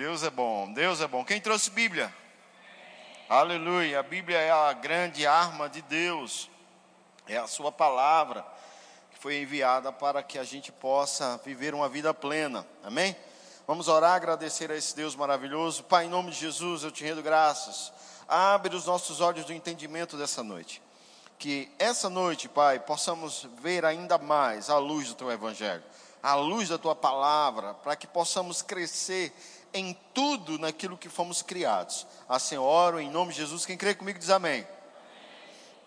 Deus é bom, Deus é bom. Quem trouxe Bíblia? Aleluia. A Bíblia é a grande arma de Deus. É a sua palavra que foi enviada para que a gente possa viver uma vida plena. Amém? Vamos orar, agradecer a esse Deus maravilhoso. Pai, em nome de Jesus, eu te rendo graças. Abre os nossos olhos do entendimento dessa noite. Que essa noite, Pai, possamos ver ainda mais a luz do teu evangelho, a luz da tua palavra, para que possamos crescer em tudo naquilo que fomos criados. Assim oro em nome de Jesus. Quem crê comigo diz amém.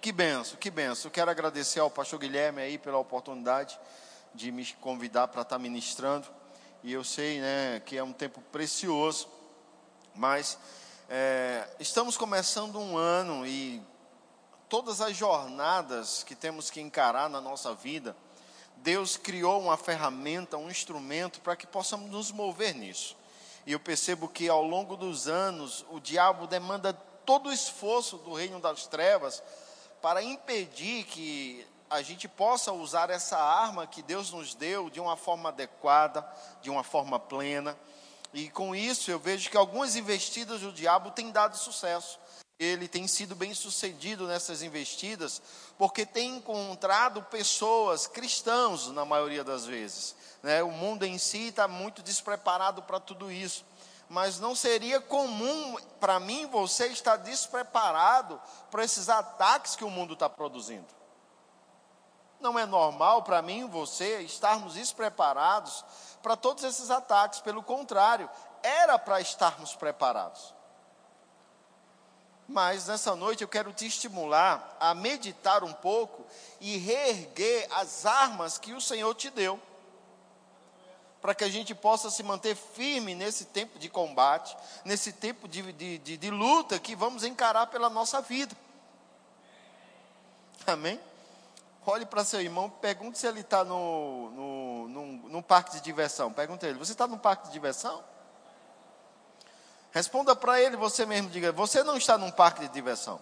Que benção, que benção. Quero agradecer ao pastor Guilherme aí pela oportunidade de me convidar para estar ministrando. E eu sei né, que é um tempo precioso, mas é, estamos começando um ano e todas as jornadas que temos que encarar na nossa vida, Deus criou uma ferramenta, um instrumento para que possamos nos mover nisso. E eu percebo que ao longo dos anos o diabo demanda todo o esforço do reino das trevas para impedir que a gente possa usar essa arma que Deus nos deu de uma forma adequada, de uma forma plena. E com isso eu vejo que algumas investidas do diabo têm dado sucesso. Ele tem sido bem sucedido nessas investidas, porque tem encontrado pessoas, cristãos, na maioria das vezes, né? O mundo em si está muito despreparado para tudo isso. Mas não seria comum para mim você estar despreparado para esses ataques que o mundo está produzindo. Não é normal para mim você estarmos despreparados para todos esses ataques. Pelo contrário, era para estarmos preparados. Mas nessa noite eu quero te estimular a meditar um pouco e reerguer as armas que o Senhor te deu para que a gente possa se manter firme nesse tempo de combate, nesse tempo de, de, de, de luta que vamos encarar pela nossa vida. Amém? Olhe para seu irmão, pergunte se ele está no, no, parque de diversão. Pergunte a ele: Você está no parque de diversão? Responda para ele você mesmo: diga, Você não está num parque de diversão.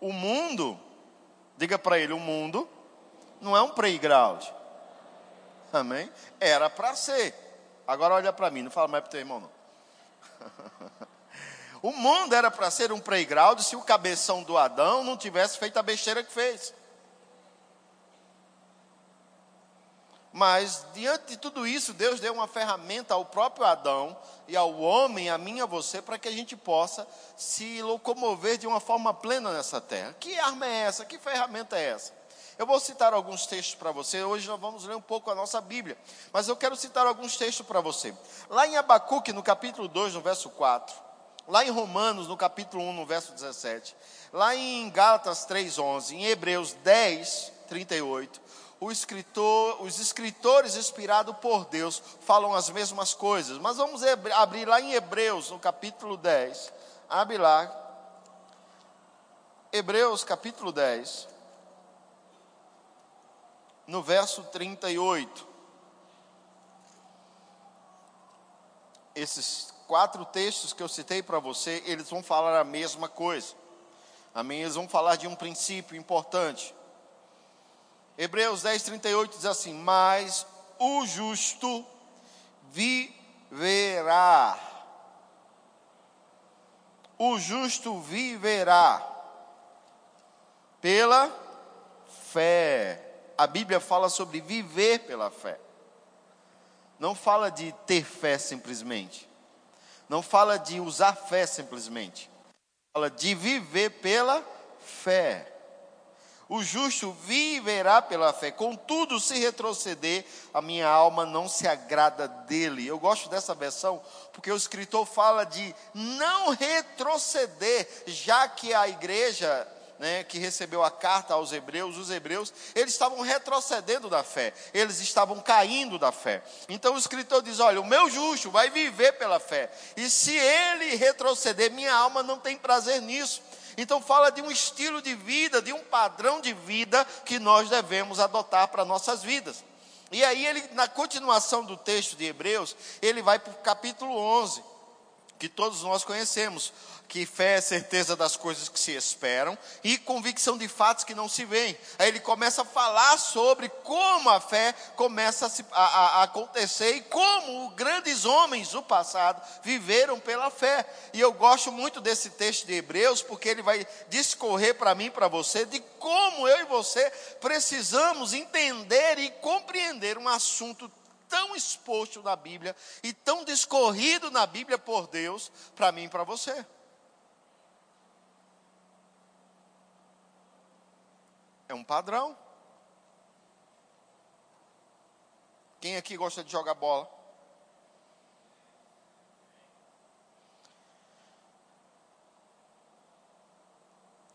O mundo, diga para ele: O mundo não é um playground. Amém? Era para ser. Agora olha para mim, não fala mais para o teu irmão, não. o mundo era para ser um playground se o cabeção do Adão não tivesse feito a besteira que fez. Mas, diante de tudo isso, Deus deu uma ferramenta ao próprio Adão e ao homem, a mim e a você, para que a gente possa se locomover de uma forma plena nessa terra. Que arma é essa? Que ferramenta é essa? Eu vou citar alguns textos para você. Hoje nós vamos ler um pouco a nossa Bíblia. Mas eu quero citar alguns textos para você. Lá em Abacuque, no capítulo 2, no verso 4. Lá em Romanos, no capítulo 1, no verso 17. Lá em Gálatas 3, 11. Em Hebreus 10, 38. Escritor, os escritores inspirados por Deus falam as mesmas coisas. Mas vamos abrir lá em Hebreus, no capítulo 10. Abre lá. Hebreus capítulo 10 no verso 38. Esses quatro textos que eu citei para você, eles vão falar a mesma coisa. Amém? Eles vão falar de um princípio importante. Hebreus 10, 38 diz assim: Mas o justo viverá. O justo viverá pela fé a Bíblia fala sobre viver pela fé. Não fala de ter fé simplesmente. Não fala de usar fé simplesmente. Fala de viver pela fé. O justo viverá pela fé. Contudo, se retroceder, a minha alma não se agrada dele. Eu gosto dessa versão porque o escritor fala de não retroceder, já que a igreja né, que recebeu a carta aos hebreus, os hebreus, eles estavam retrocedendo da fé, eles estavam caindo da fé. Então o escritor diz: Olha, o meu justo vai viver pela fé, e se ele retroceder, minha alma não tem prazer nisso. Então fala de um estilo de vida, de um padrão de vida que nós devemos adotar para nossas vidas. E aí ele, na continuação do texto de Hebreus, ele vai para o capítulo 11. que todos nós conhecemos, que fé é certeza das coisas que se esperam e convicção de fatos que não se veem. Aí ele começa a falar sobre como a fé começa a, se, a, a acontecer e como grandes homens do passado viveram pela fé. E eu gosto muito desse texto de Hebreus, porque ele vai discorrer para mim, para você, de como eu e você precisamos entender e compreender um assunto tão exposto na Bíblia e tão discorrido na Bíblia por Deus para mim e para você. É um padrão. Quem aqui gosta de jogar bola?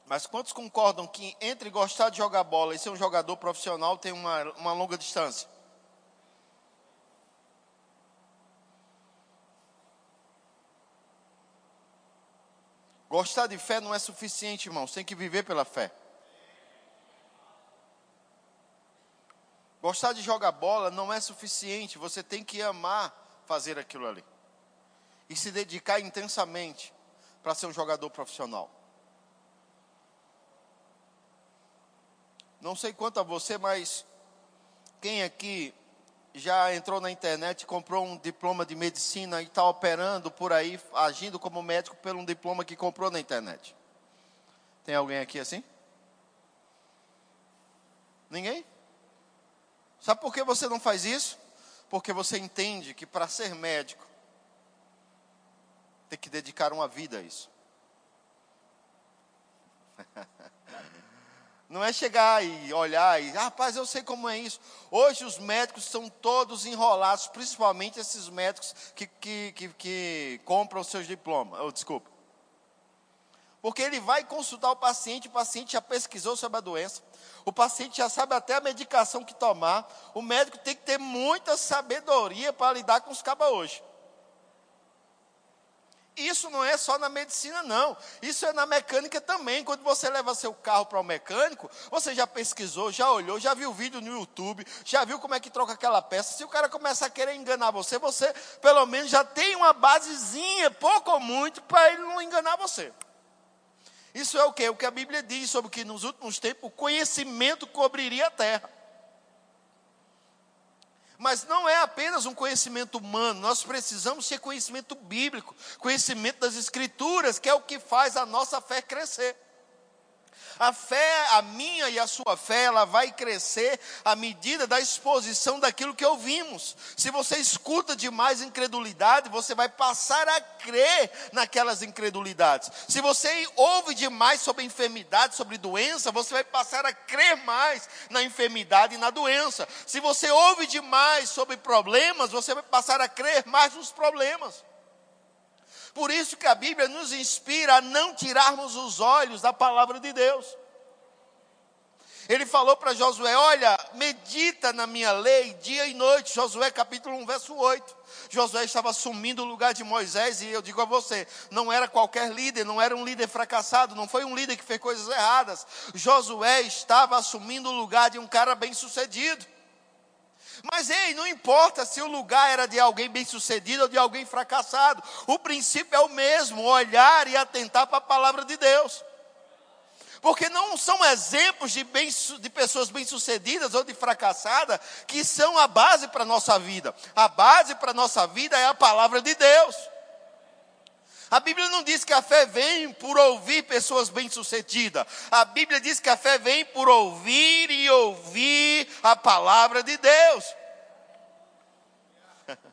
Mas quantos concordam que entre gostar de jogar bola e ser um jogador profissional tem uma, uma longa distância? Gostar de fé não é suficiente, irmãos, tem que viver pela fé. Gostar de jogar bola não é suficiente, você tem que amar fazer aquilo ali. E se dedicar intensamente para ser um jogador profissional. Não sei quanto a você, mas quem aqui já entrou na internet, comprou um diploma de medicina e está operando por aí, agindo como médico pelo um diploma que comprou na internet. Tem alguém aqui assim? Ninguém? Sabe por que você não faz isso? Porque você entende que para ser médico, tem que dedicar uma vida a isso. Não é chegar e olhar e, ah, rapaz, eu sei como é isso. Hoje os médicos são todos enrolados, principalmente esses médicos que, que, que, que compram seus diplomas. Oh, desculpa. Porque ele vai consultar o paciente, o paciente já pesquisou sobre a doença, o paciente já sabe até a medicação que tomar. O médico tem que ter muita sabedoria para lidar com os cabas hoje. Isso não é só na medicina, não. Isso é na mecânica também. Quando você leva seu carro para o mecânico, você já pesquisou, já olhou, já viu vídeo no YouTube, já viu como é que troca aquela peça. Se o cara começa a querer enganar você, você pelo menos já tem uma basezinha, pouco ou muito, para ele não enganar você. Isso é o que? O que a Bíblia diz sobre que nos últimos tempos o conhecimento cobriria a terra. Mas não é apenas um conhecimento humano, nós precisamos ter conhecimento bíblico, conhecimento das Escrituras, que é o que faz a nossa fé crescer. A fé, a minha e a sua fé, ela vai crescer à medida da exposição daquilo que ouvimos. Se você escuta demais incredulidade, você vai passar a crer naquelas incredulidades. Se você ouve demais sobre enfermidade, sobre doença, você vai passar a crer mais na enfermidade e na doença. Se você ouve demais sobre problemas, você vai passar a crer mais nos problemas. Por isso que a Bíblia nos inspira a não tirarmos os olhos da palavra de Deus. Ele falou para Josué: Olha, medita na minha lei dia e noite. Josué capítulo 1, verso 8. Josué estava assumindo o lugar de Moisés, e eu digo a você: não era qualquer líder, não era um líder fracassado, não foi um líder que fez coisas erradas. Josué estava assumindo o lugar de um cara bem sucedido. Mas ei, não importa se o lugar era de alguém bem-sucedido ou de alguém fracassado, o princípio é o mesmo: olhar e atentar para a palavra de Deus. Porque não são exemplos de, bem, de pessoas bem-sucedidas ou de fracassada que são a base para a nossa vida. A base para a nossa vida é a palavra de Deus. A Bíblia não diz que a fé vem por ouvir pessoas bem-sucedidas. A Bíblia diz que a fé vem por ouvir e ouvir a palavra de Deus.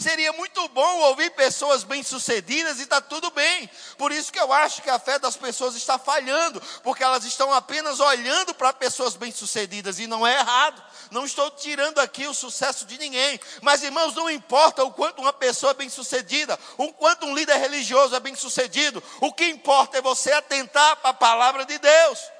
Seria muito bom ouvir pessoas bem-sucedidas e está tudo bem. Por isso que eu acho que a fé das pessoas está falhando, porque elas estão apenas olhando para pessoas bem-sucedidas e não é errado. Não estou tirando aqui o sucesso de ninguém, mas irmãos, não importa o quanto uma pessoa é bem-sucedida, o quanto um líder religioso é bem-sucedido, o que importa é você atentar para a palavra de Deus.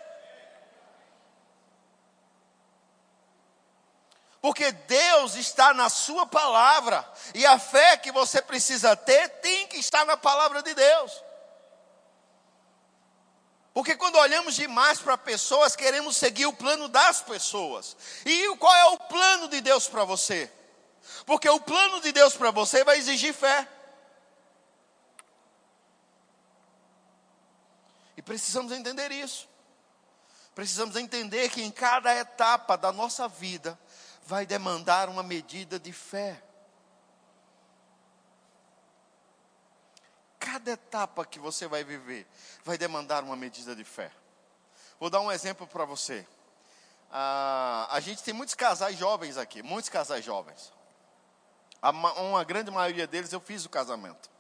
Porque Deus está na Sua palavra. E a fé que você precisa ter tem que estar na palavra de Deus. Porque quando olhamos demais para pessoas, queremos seguir o plano das pessoas. E qual é o plano de Deus para você? Porque o plano de Deus para você vai exigir fé. E precisamos entender isso. Precisamos entender que em cada etapa da nossa vida, vai demandar uma medida de fé. Cada etapa que você vai viver vai demandar uma medida de fé. Vou dar um exemplo para você. Ah, a gente tem muitos casais jovens aqui, muitos casais jovens. uma grande maioria deles eu fiz o casamento.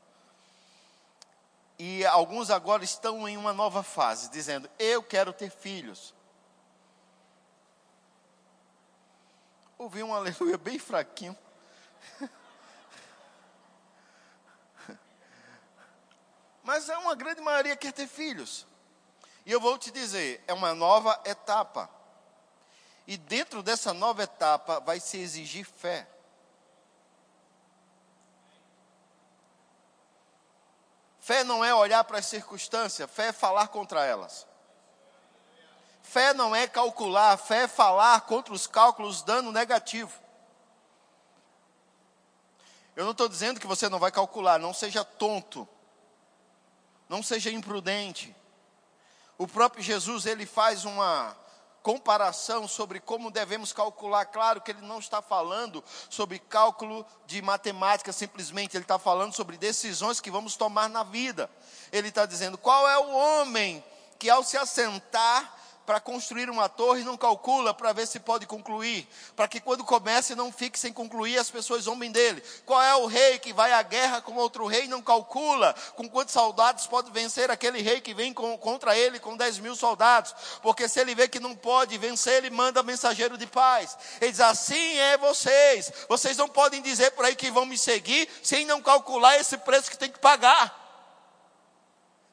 E alguns agora estão em uma nova fase, dizendo: Eu quero ter filhos. Ouvi um aleluia bem fraquinho. Mas é uma grande maioria que quer ter filhos. E eu vou te dizer, é uma nova etapa. E dentro dessa nova etapa vai se exigir fé. Fé não é olhar para as circunstâncias, fé é falar contra elas. Fé não é calcular, fé é falar contra os cálculos dando negativo. Eu não estou dizendo que você não vai calcular, não seja tonto, não seja imprudente. O próprio Jesus ele faz uma comparação sobre como devemos calcular. Claro que ele não está falando sobre cálculo de matemática simplesmente, ele está falando sobre decisões que vamos tomar na vida. Ele está dizendo qual é o homem que ao se assentar para construir uma torre não calcula para ver se pode concluir, para que quando comece não fique sem concluir, as pessoas zombem dele. Qual é o rei que vai à guerra com outro rei não calcula com quantos soldados pode vencer aquele rei que vem com, contra ele com 10 mil soldados, porque se ele vê que não pode vencer, ele manda mensageiro de paz. Ele diz: assim é vocês, vocês não podem dizer por aí que vão me seguir sem não calcular esse preço que tem que pagar.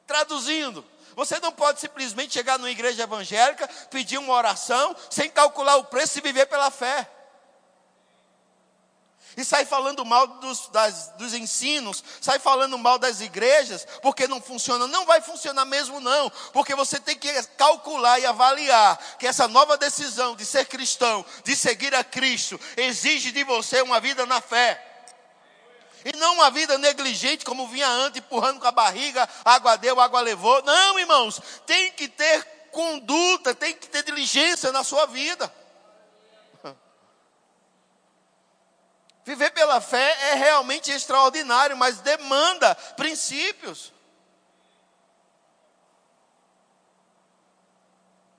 Traduzindo, você não pode simplesmente chegar numa igreja evangélica, pedir uma oração, sem calcular o preço e viver pela fé. E sai falando mal dos, das, dos ensinos, sai falando mal das igrejas, porque não funciona. Não vai funcionar mesmo, não, porque você tem que calcular e avaliar que essa nova decisão de ser cristão, de seguir a Cristo, exige de você uma vida na fé. E não uma vida negligente, como vinha antes, empurrando com a barriga, água deu, água levou. Não, irmãos, tem que ter conduta, tem que ter diligência na sua vida. Viver pela fé é realmente extraordinário, mas demanda princípios.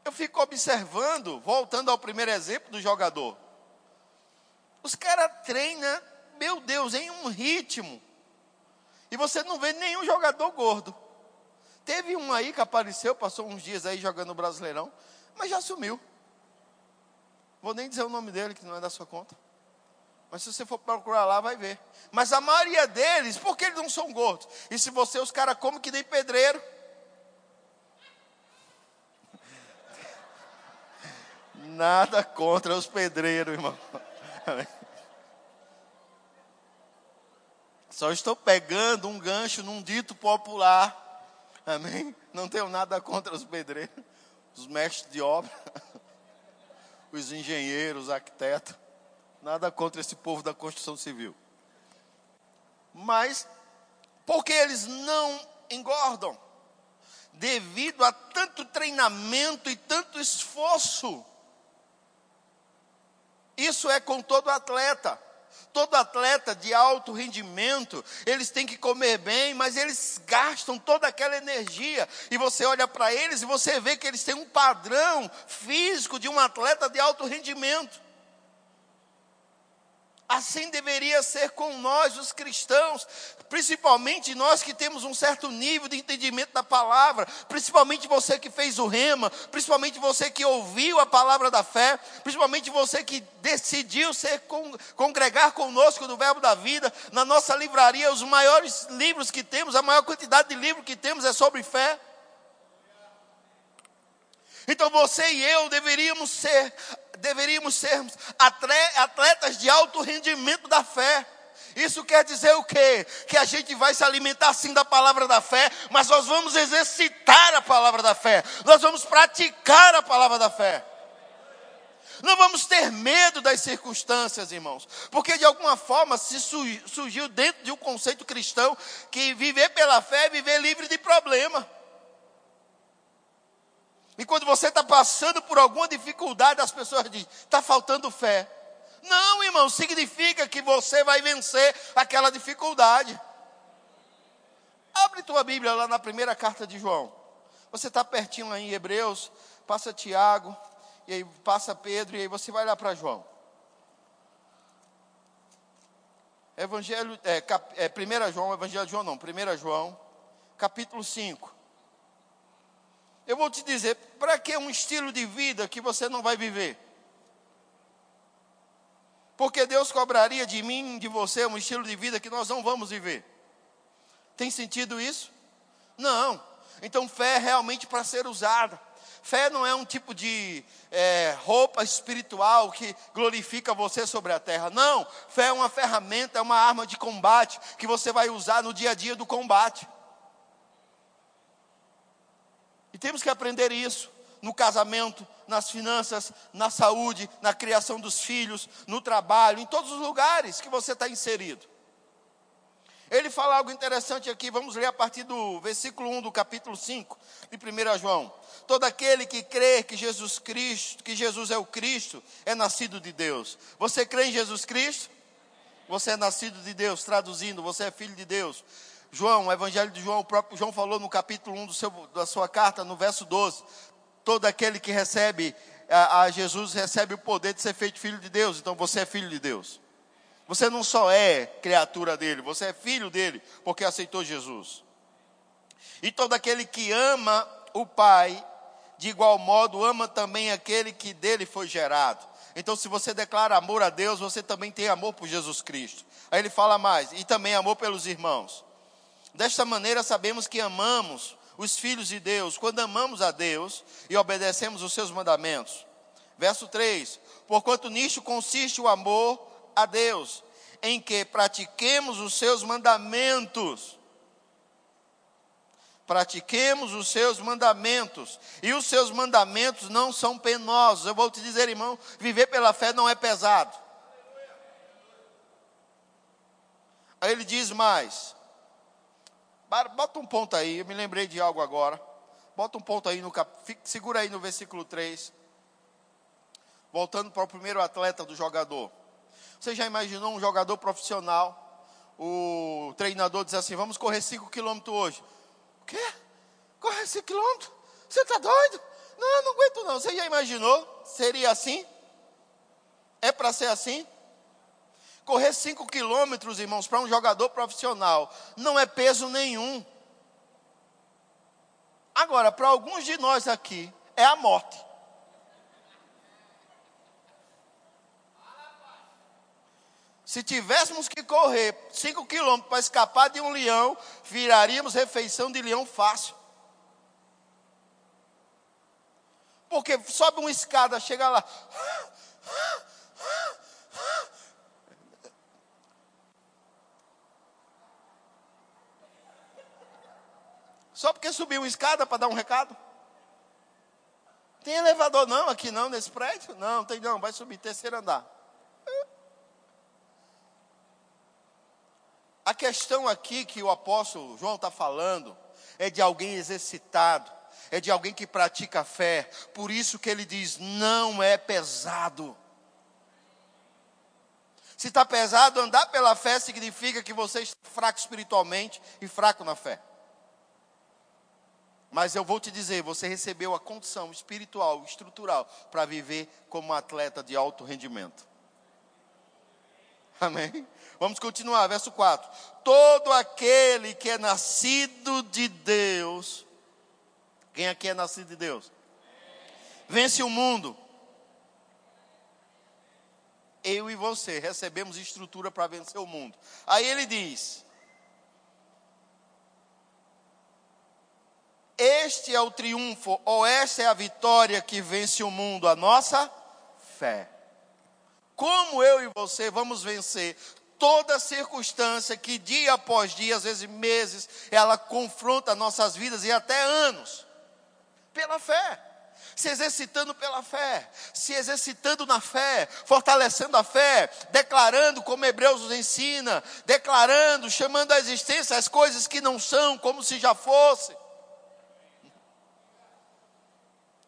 Eu fico observando, voltando ao primeiro exemplo do jogador. Os caras treinam meu Deus, em um ritmo. E você não vê nenhum jogador gordo. Teve um aí que apareceu, passou uns dias aí jogando o Brasileirão, mas já sumiu. Vou nem dizer o nome dele, que não é da sua conta. Mas se você for procurar lá, vai ver. Mas a maioria deles, por que eles não são gordos? E se você, os caras comem que nem pedreiro. Nada contra os pedreiros, irmão. Só estou pegando um gancho num dito popular. Amém? Não tenho nada contra os pedreiros, os mestres de obra, os engenheiros, os arquitetos. Nada contra esse povo da construção civil. Mas, porque eles não engordam? Devido a tanto treinamento e tanto esforço. Isso é com todo atleta. Todo atleta de alto rendimento, eles têm que comer bem, mas eles gastam toda aquela energia. E você olha para eles e você vê que eles têm um padrão físico de um atleta de alto rendimento. Assim deveria ser com nós, os cristãos, principalmente nós que temos um certo nível de entendimento da palavra, principalmente você que fez o rema, principalmente você que ouviu a palavra da fé, principalmente você que decidiu ser congregar conosco no Verbo da Vida, na nossa livraria, os maiores livros que temos, a maior quantidade de livros que temos é sobre fé. Então você e eu deveríamos ser deveríamos sermos atletas de alto rendimento da fé. Isso quer dizer o quê? Que a gente vai se alimentar sim da palavra da fé, mas nós vamos exercitar a palavra da fé, nós vamos praticar a palavra da fé. Não vamos ter medo das circunstâncias, irmãos, porque de alguma forma se surgiu dentro de um conceito cristão que viver pela fé é viver livre de problema. E quando você está passando por alguma dificuldade, as pessoas dizem: está faltando fé. Não, irmão, significa que você vai vencer aquela dificuldade. Abre tua Bíblia lá na primeira carta de João. Você está pertinho lá em Hebreus, passa Tiago, e aí passa Pedro, e aí você vai lá para João. Evangelho, é, cap, é, 1 João, Evangelho de João não, 1 João, capítulo 5. Eu vou te dizer, para que um estilo de vida que você não vai viver? Porque Deus cobraria de mim, de você, um estilo de vida que nós não vamos viver. Tem sentido isso? Não. Então, fé é realmente para ser usada. Fé não é um tipo de é, roupa espiritual que glorifica você sobre a terra. Não. Fé é uma ferramenta, é uma arma de combate que você vai usar no dia a dia do combate. E temos que aprender isso no casamento, nas finanças, na saúde, na criação dos filhos, no trabalho, em todos os lugares que você está inserido. Ele fala algo interessante aqui, vamos ler a partir do versículo 1 do capítulo 5 de 1 João. Todo aquele que crê que Jesus Cristo, que Jesus é o Cristo, é nascido de Deus. Você crê em Jesus Cristo? Você é nascido de Deus, traduzindo, você é filho de Deus. João, o Evangelho de João, o próprio João falou no capítulo 1 do seu, da sua carta, no verso 12: todo aquele que recebe a, a Jesus recebe o poder de ser feito filho de Deus. Então você é filho de Deus. Você não só é criatura dele, você é filho dele, porque aceitou Jesus. E todo aquele que ama o Pai, de igual modo ama também aquele que dele foi gerado. Então, se você declara amor a Deus, você também tem amor por Jesus Cristo. Aí ele fala mais, e também amor pelos irmãos. Desta maneira sabemos que amamos os filhos de Deus, quando amamos a Deus e obedecemos os seus mandamentos. Verso 3: Porquanto nisto consiste o amor a Deus, em que pratiquemos os seus mandamentos. Pratiquemos os seus mandamentos, e os seus mandamentos não são penosos. Eu vou te dizer, irmão, viver pela fé não é pesado. Aí ele diz mais: Bota um ponto aí, eu me lembrei de algo agora. Bota um ponto aí no cap... segura aí no versículo 3. Voltando para o primeiro atleta do jogador. Você já imaginou um jogador profissional? O treinador diz assim: Vamos correr 5 quilômetros hoje. O quê? Correr 5 quilômetros? Você está doido? Não, não aguento não. Você já imaginou? Seria assim? É para ser assim? Correr 5 quilômetros, irmãos, para um jogador profissional não é peso nenhum. Agora, para alguns de nós aqui, é a morte. Se tivéssemos que correr 5 quilômetros para escapar de um leão, viraríamos refeição de leão fácil. Porque sobe uma escada, chega lá. Só porque subiu uma escada para dar um recado? Tem elevador não aqui não, nesse prédio? Não, tem não, vai subir terceiro andar. A questão aqui que o apóstolo João está falando é de alguém exercitado, é de alguém que pratica a fé. Por isso que ele diz: não é pesado. Se está pesado, andar pela fé significa que você está fraco espiritualmente e fraco na fé. Mas eu vou te dizer, você recebeu a condição espiritual, estrutural, para viver como um atleta de alto rendimento. Amém? Vamos continuar, verso 4. Todo aquele que é nascido de Deus, quem aqui é nascido de Deus? Vence o mundo. Eu e você recebemos estrutura para vencer o mundo. Aí ele diz: Este é o triunfo, ou esta é a vitória que vence o mundo, a nossa fé. Como eu e você vamos vencer toda circunstância que dia após dia, às vezes meses, ela confronta nossas vidas e até anos? Pela fé se exercitando pela fé, se exercitando na fé, fortalecendo a fé, declarando como Hebreus nos ensina, declarando, chamando à existência as coisas que não são como se já fossem.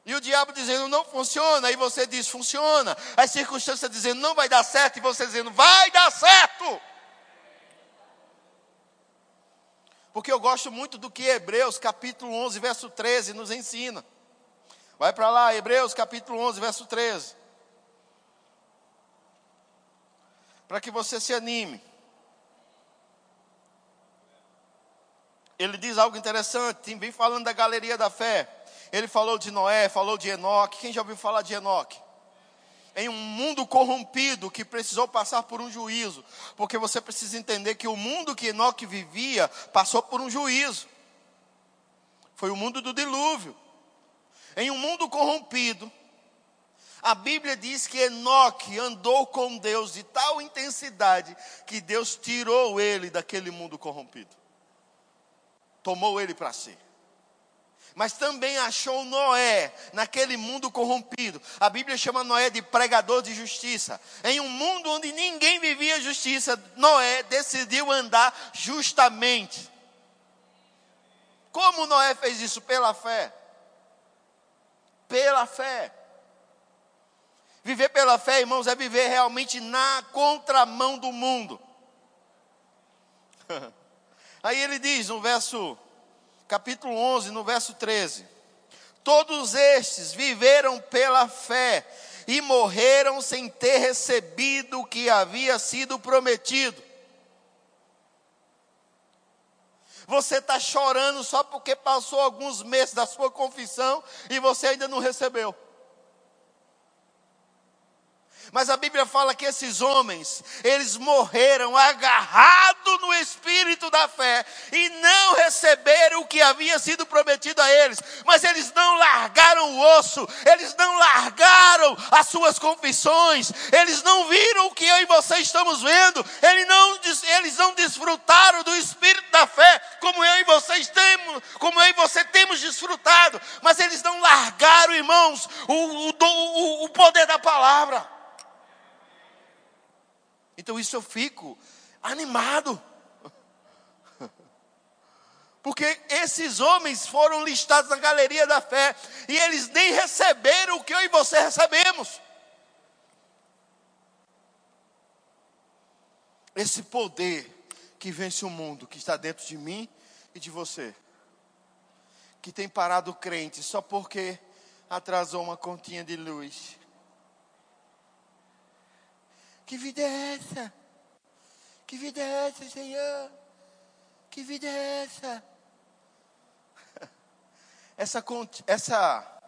E o diabo dizendo não funciona, e você diz funciona. As circunstâncias dizendo não vai dar certo, e você dizendo vai dar certo. Porque eu gosto muito do que Hebreus capítulo 11, verso 13 nos ensina. Vai para lá, Hebreus capítulo 11, verso 13. Para que você se anime. Ele diz algo interessante, vem falando da galeria da fé. Ele falou de Noé, falou de Enoque. Quem já ouviu falar de Enoque? Em um mundo corrompido que precisou passar por um juízo, porque você precisa entender que o mundo que Enoque vivia passou por um juízo. Foi o mundo do dilúvio. Em um mundo corrompido, a Bíblia diz que Enoque andou com Deus de tal intensidade que Deus tirou ele daquele mundo corrompido. Tomou ele para si mas também achou Noé naquele mundo corrompido. A Bíblia chama Noé de pregador de justiça. Em um mundo onde ninguém vivia justiça, Noé decidiu andar justamente. Como Noé fez isso? Pela fé. Pela fé. Viver pela fé, irmãos, é viver realmente na contramão do mundo. Aí ele diz no verso capítulo 11, no verso 13: Todos estes viveram pela fé e morreram sem ter recebido o que havia sido prometido. Você está chorando só porque passou alguns meses da sua confissão e você ainda não recebeu. Mas a Bíblia fala que esses homens, eles morreram agarrados no espírito da fé e não receberam o que havia sido prometido a eles. Mas eles não largaram o osso, eles não largaram as suas confissões, eles não viram o que eu e você estamos vendo, eles não, eles não desfrutaram do espírito da fé como eu e vocês temos, como eu e você temos desfrutado. Mas eles não largaram, irmãos, o, o, o poder da palavra. Então isso eu fico animado. Porque esses homens foram listados na galeria da fé e eles nem receberam o que eu e você recebemos. Esse poder que vence o mundo, que está dentro de mim e de você, que tem parado o crente só porque atrasou uma continha de luz, que vida é essa? Que vida é essa, Senhor? Que vida é essa? Essa, essa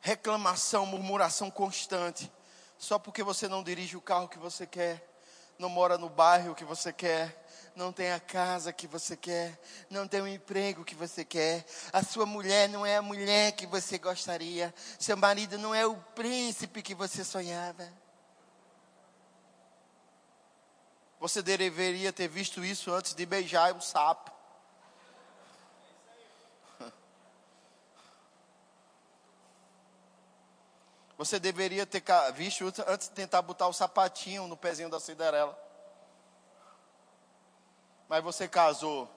reclamação, murmuração constante, só porque você não dirige o carro que você quer, não mora no bairro que você quer, não tem a casa que você quer, não tem o emprego que você quer, a sua mulher não é a mulher que você gostaria, seu marido não é o príncipe que você sonhava. Você deveria ter visto isso antes de beijar o sapo. Você deveria ter visto antes de tentar botar o sapatinho no pezinho da Cinderela. Mas você casou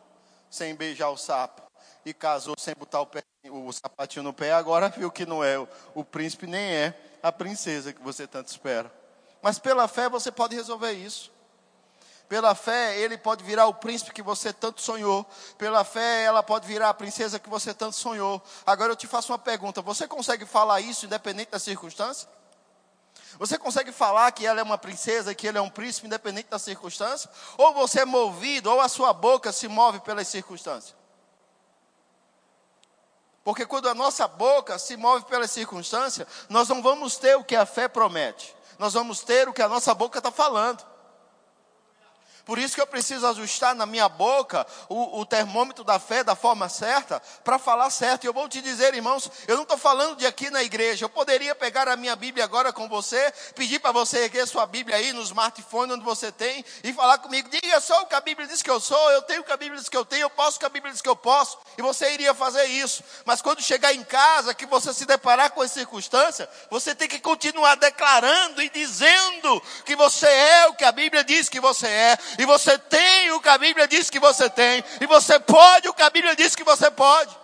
sem beijar o sapo e casou sem botar o, pé, o sapatinho no pé, agora viu que não é o, o príncipe nem é a princesa que você tanto espera. Mas pela fé você pode resolver isso. Pela fé, ele pode virar o príncipe que você tanto sonhou. Pela fé, ela pode virar a princesa que você tanto sonhou. Agora eu te faço uma pergunta: você consegue falar isso independente da circunstância? Você consegue falar que ela é uma princesa, que ele é um príncipe, independente da circunstância? Ou você é movido, ou a sua boca se move pelas circunstâncias? Porque quando a nossa boca se move pelas circunstâncias, nós não vamos ter o que a fé promete, nós vamos ter o que a nossa boca está falando. Por isso que eu preciso ajustar na minha boca o, o termômetro da fé da forma certa, para falar certo. E eu vou te dizer, irmãos, eu não estou falando de aqui na igreja. Eu poderia pegar a minha Bíblia agora com você, pedir para você erguer sua Bíblia aí no smartphone onde você tem e falar comigo. Diga só o que a Bíblia diz que eu sou, eu tenho o que a Bíblia diz que eu tenho, eu posso o que a Bíblia diz que eu posso. E você iria fazer isso. Mas quando chegar em casa, que você se deparar com as circunstâncias, você tem que continuar declarando e dizendo que você é o que a Bíblia diz que você é e você tem o que a Bíblia diz que você tem, e você pode o que a Bíblia diz que você pode.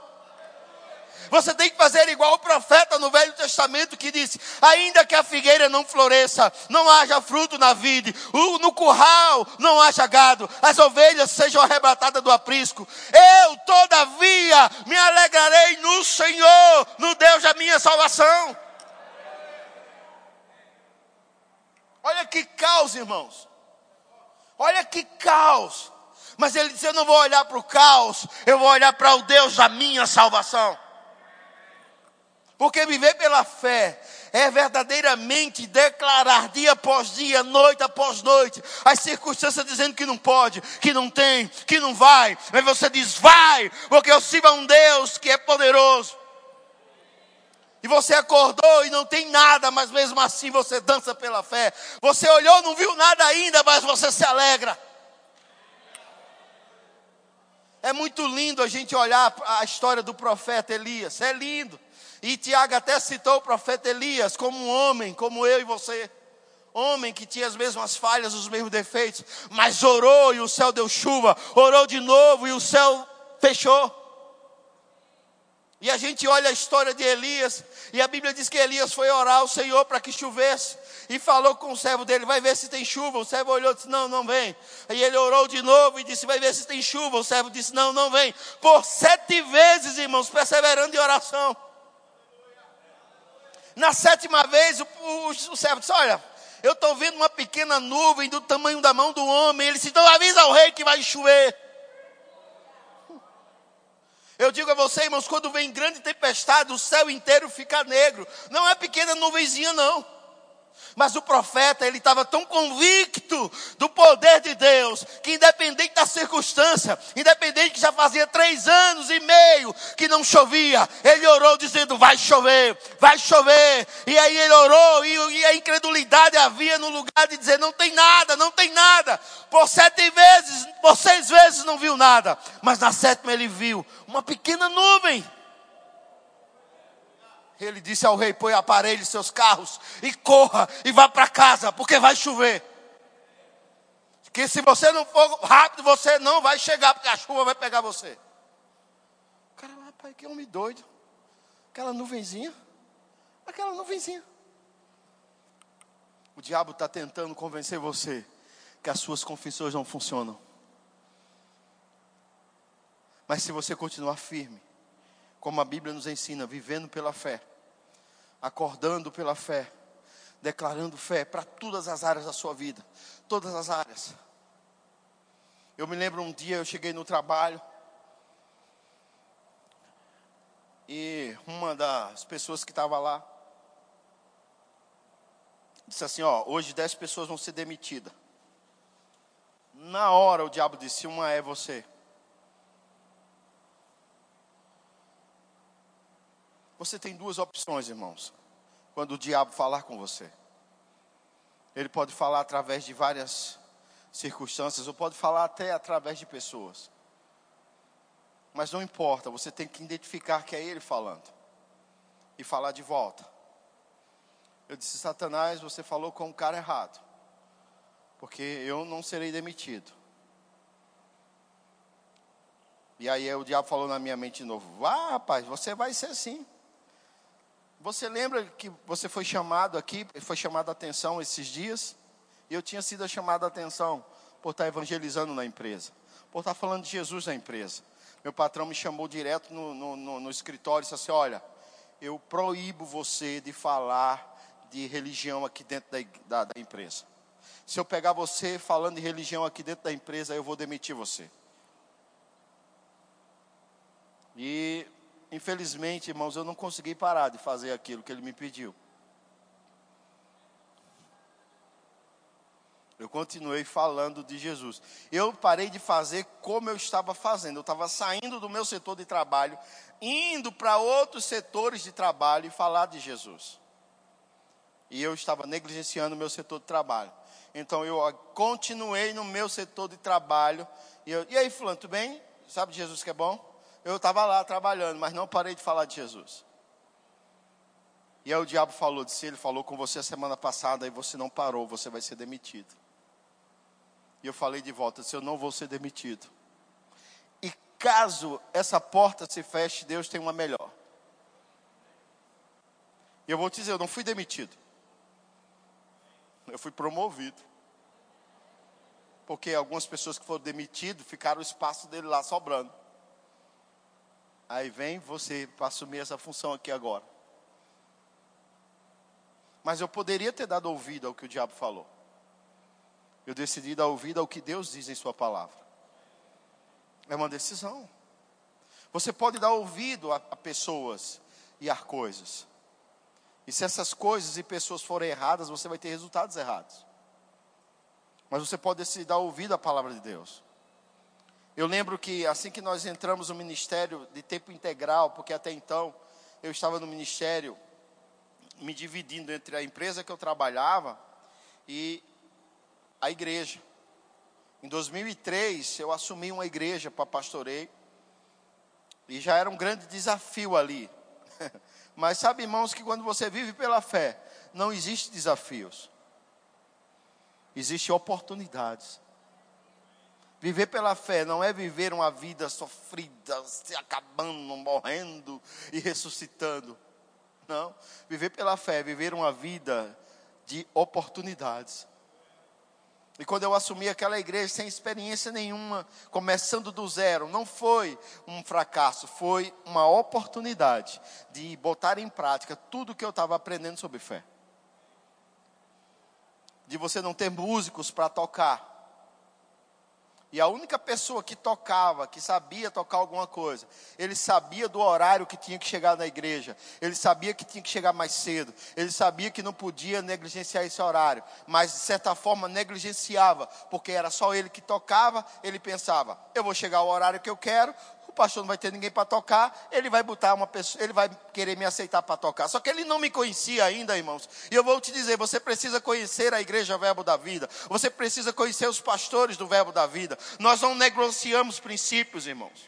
Você tem que fazer igual o profeta no Velho Testamento que disse: ainda que a figueira não floresça, não haja fruto na vide, no curral não haja gado, as ovelhas sejam arrebatadas do aprisco. Eu, todavia, me alegrarei no Senhor, no Deus da minha salvação. Olha que caos, irmãos. Olha que caos. Mas ele disse: Eu não vou olhar para o caos, eu vou olhar para o Deus da minha salvação. Porque viver pela fé é verdadeiramente declarar dia após dia, noite após noite, as circunstâncias dizendo que não pode, que não tem, que não vai. Mas você diz: Vai, porque eu sirvo a um Deus que é poderoso. E você acordou e não tem nada, mas mesmo assim você dança pela fé. Você olhou, não viu nada ainda, mas você se alegra. É muito lindo a gente olhar a história do profeta Elias, é lindo. E Tiago até citou o profeta Elias como um homem, como eu e você. Homem que tinha as mesmas falhas, os mesmos defeitos, mas orou e o céu deu chuva, orou de novo e o céu fechou. E a gente olha a história de Elias, e a Bíblia diz que Elias foi orar ao Senhor para que chovesse, e falou com o servo dele: Vai ver se tem chuva. O servo olhou e disse: Não, não vem. Aí ele orou de novo e disse: Vai ver se tem chuva. O servo disse: Não, não vem. Por sete vezes, irmãos, perseverando em oração. Na sétima vez, o, o, o servo disse: Olha, eu estou vendo uma pequena nuvem do tamanho da mão do homem. Ele disse: Então avisa ao rei que vai chover. Eu digo a você, irmãos, quando vem grande tempestade, o céu inteiro fica negro. Não é pequena nuvenzinha, não. Mas o profeta, ele estava tão convicto do poder de Deus, que independente da circunstância, independente que já fazia três anos e meio que não chovia, ele orou dizendo: vai chover, vai chover. E aí ele orou, e, e a incredulidade havia no lugar de dizer: não tem nada, não tem nada. Por sete vezes, por seis vezes não viu nada. Mas na sétima ele viu uma pequena nuvem. Ele disse ao rei: põe aparelho em seus carros e corra e vá para casa, porque vai chover. Que se você não for rápido, você não vai chegar, porque a chuva vai pegar você. Cara, rapaz, que homem doido. Aquela nuvenzinha. Aquela nuvenzinha. O diabo está tentando convencer você que as suas confissões não funcionam. Mas se você continuar firme, como a Bíblia nos ensina, vivendo pela fé, acordando pela fé, declarando fé para todas as áreas da sua vida, todas as áreas. Eu me lembro um dia eu cheguei no trabalho e uma das pessoas que estava lá disse assim: Ó, hoje dez pessoas vão ser demitidas. Na hora o diabo disse: Uma é você. Você tem duas opções, irmãos, quando o diabo falar com você. Ele pode falar através de várias circunstâncias, ou pode falar até através de pessoas. Mas não importa, você tem que identificar que é ele falando e falar de volta. Eu disse: Satanás, você falou com o cara errado, porque eu não serei demitido. E aí o diabo falou na minha mente de novo: Vá, rapaz, você vai ser sim. Você lembra que você foi chamado aqui, foi chamado a atenção esses dias? Eu tinha sido chamado a atenção por estar evangelizando na empresa, por estar falando de Jesus na empresa. Meu patrão me chamou direto no, no, no, no escritório e disse assim: Olha, eu proíbo você de falar de religião aqui dentro da, da, da empresa. Se eu pegar você falando de religião aqui dentro da empresa, eu vou demitir você. E Infelizmente, irmãos, eu não consegui parar de fazer aquilo que ele me pediu. Eu continuei falando de Jesus. Eu parei de fazer como eu estava fazendo. Eu estava saindo do meu setor de trabalho, indo para outros setores de trabalho e falar de Jesus. E eu estava negligenciando o meu setor de trabalho. Então eu continuei no meu setor de trabalho. E, eu, e aí, Fulano, tudo bem? Sabe de Jesus que é bom? Eu estava lá trabalhando, mas não parei de falar de Jesus. E aí o diabo falou, disse, ele falou com você a semana passada e você não parou, você vai ser demitido. E eu falei de volta, disse, eu não vou ser demitido. E caso essa porta se feche, Deus tem uma melhor. E eu vou te dizer, eu não fui demitido. Eu fui promovido. Porque algumas pessoas que foram demitidas ficaram o espaço dele lá sobrando. Aí vem você para assumir essa função aqui agora. Mas eu poderia ter dado ouvido ao que o diabo falou. Eu decidi dar ouvido ao que Deus diz em Sua palavra. É uma decisão. Você pode dar ouvido a, a pessoas e a coisas. E se essas coisas e pessoas forem erradas, você vai ter resultados errados. Mas você pode decidir dar ouvido à palavra de Deus. Eu lembro que assim que nós entramos no ministério de tempo integral, porque até então eu estava no ministério me dividindo entre a empresa que eu trabalhava e a igreja. Em 2003, eu assumi uma igreja para pastoreio. E já era um grande desafio ali. Mas sabe, irmãos, que quando você vive pela fé, não existe desafios. Existem oportunidades. Viver pela fé não é viver uma vida sofrida, se acabando, morrendo e ressuscitando. Não. Viver pela fé é viver uma vida de oportunidades. E quando eu assumi aquela igreja sem experiência nenhuma, começando do zero, não foi um fracasso, foi uma oportunidade de botar em prática tudo que eu estava aprendendo sobre fé. De você não ter músicos para tocar, e a única pessoa que tocava, que sabia tocar alguma coisa, ele sabia do horário que tinha que chegar na igreja, ele sabia que tinha que chegar mais cedo, ele sabia que não podia negligenciar esse horário, mas de certa forma negligenciava, porque era só ele que tocava, ele pensava: eu vou chegar ao horário que eu quero, pastor não vai ter ninguém para tocar, ele vai botar uma pessoa, ele vai querer me aceitar para tocar. Só que ele não me conhecia ainda, irmãos. E eu vou te dizer, você precisa conhecer a igreja Verbo da Vida. Você precisa conhecer os pastores do Verbo da Vida. Nós não negociamos princípios, irmãos.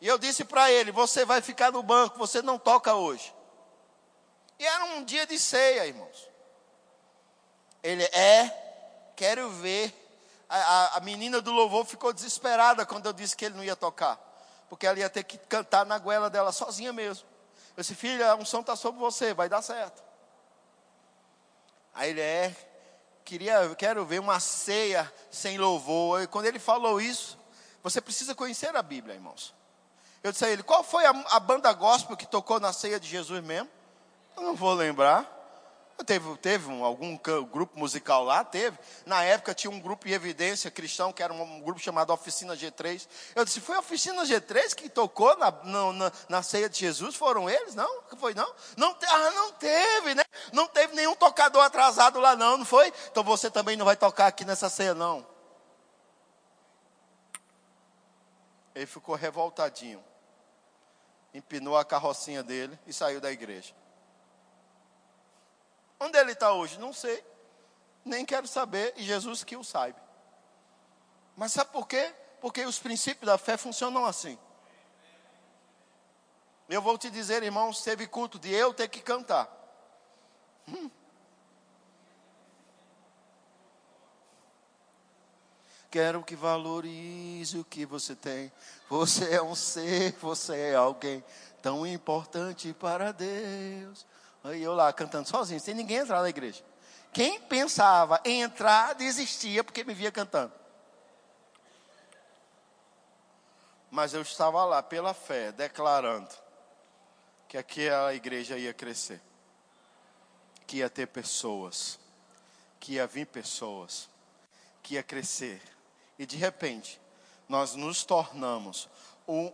E eu disse para ele: Você vai ficar no banco, você não toca hoje. E era um dia de ceia, irmãos. Ele é, quero ver a, a menina do louvor ficou desesperada quando eu disse que ele não ia tocar. Porque ela ia ter que cantar na goela dela sozinha mesmo. Eu disse, filha, a unção está sobre você, vai dar certo. Aí ele é, queria, quero ver uma ceia sem louvor. E quando ele falou isso, você precisa conhecer a Bíblia, irmãos. Eu disse a ele, qual foi a, a banda gospel que tocou na ceia de Jesus mesmo? Eu não vou lembrar. Teve, teve um, algum grupo musical lá? Teve. Na época tinha um grupo em evidência cristão, que era um, grupo chamado Oficina G3. Eu disse, foi a Oficina G3 que tocou na, na, na ceia de Jesus? Foram eles? Não? Foi não? Não, ah, não teve, né? Não teve nenhum tocador atrasado lá não, não foi? Então você também não vai tocar aqui nessa ceia não. Ele ficou revoltadinho. Empinou a carrocinha dele e saiu da igreja. Onde ele está hoje? Não sei. Nem quero saber, e Jesus que o saiba. Mas sabe por quê? Porque os princípios da fé funcionam assim. Eu vou te dizer, irmãos, teve culto de eu ter que cantar. Hum. Quero que valorize o que você tem. Você é um ser, você é alguém tão importante para Deus. Aí eu lá cantando sozinho, sem ninguém entrar na igreja. Quem pensava em entrar, desistia porque me via cantando. Mas eu estava lá pela fé, declarando que aquela igreja ia crescer, que ia ter pessoas, que ia vir pessoas, que ia crescer. E de repente, nós nos tornamos um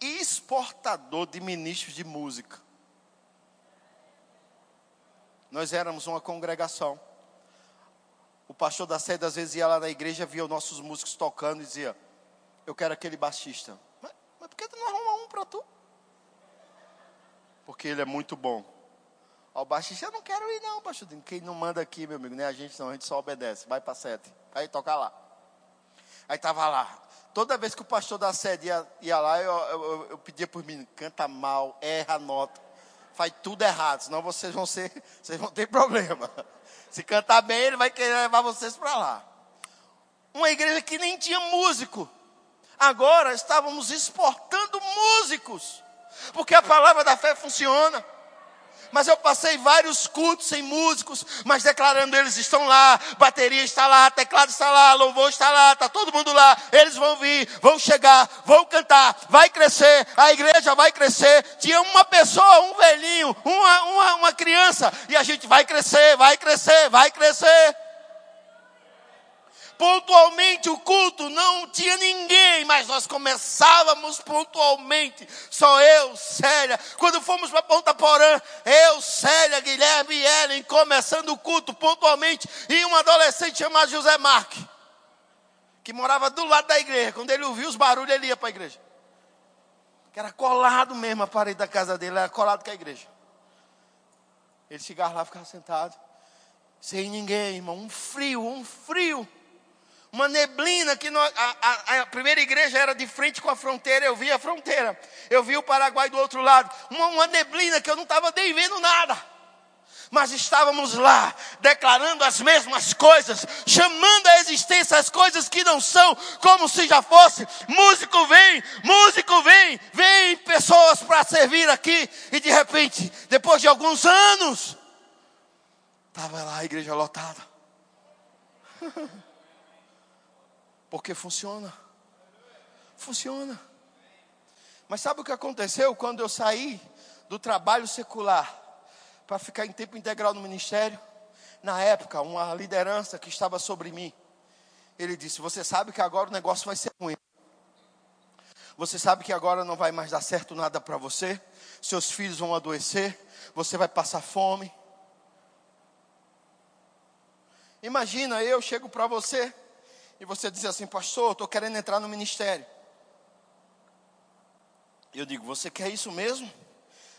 exportador de ministros de música. Nós éramos uma congregação. O pastor da sede às vezes ia lá na igreja, via os nossos músicos tocando e dizia: Eu quero aquele baixista. Mas, mas por que tu não arruma um para tu? Porque ele é muito bom. Ao baixista, eu não quero ir, não, pastor. Quem não manda aqui, meu amigo, nem a gente não, a gente só obedece. Vai para sete. Aí toca lá. Aí estava lá. Toda vez que o pastor da sede ia, ia lá, eu, eu, eu pedia por mim, canta mal, erra a nota faz tudo errado, senão vocês vão ser, vocês vão ter problema. Se cantar bem, ele vai querer levar vocês para lá. Uma igreja que nem tinha músico. Agora estávamos exportando músicos. Porque a palavra da fé funciona. Mas eu passei vários cultos sem músicos, mas declarando eles estão lá, bateria está lá, teclado está lá, louvor está lá, está todo mundo lá, eles vão vir, vão chegar, vão cantar, vai crescer, a igreja vai crescer. Tinha uma pessoa, um velhinho, uma, uma, uma criança, e a gente vai crescer, vai crescer, vai crescer pontualmente o culto, não tinha ninguém, mas nós começávamos pontualmente, só eu, Célia. Quando fomos para Ponta Porã, eu, Célia, Guilherme e Ellen, começando o culto pontualmente, e um adolescente chamado José Marque, que morava do lado da igreja. Quando ele ouvia os barulhos, ele ia para a igreja. Que era colado mesmo a parede da casa dele, era colado com a igreja. Ele chegava lá, ficava sentado, sem ninguém, irmão, um frio, um frio uma neblina que a, a, a, primeira igreja era de frente com a fronteira, eu vi a fronteira, eu vi o Paraguai do outro lado, uma, uma neblina que eu não estava nem vendo nada, mas estávamos lá, declarando as mesmas coisas, chamando a existência as coisas que não são, como se já fosse. Músico vem, músico vem, vem pessoas para servir aqui, e de repente, depois de alguns anos, estava lá a igreja lotada. Porque funciona. Funciona. Mas sabe o que aconteceu quando eu saí do trabalho secular para ficar em tempo integral no ministério? Na época, uma liderança que estava sobre mim, ele disse: Você sabe que agora o negócio vai ser ruim. Você sabe que agora não vai mais dar certo nada para você. Seus filhos vão adoecer. Você vai passar fome. Imagina, eu chego para você e você diz assim, pastor, estou querendo entrar no ministério. Eu digo, você quer isso mesmo?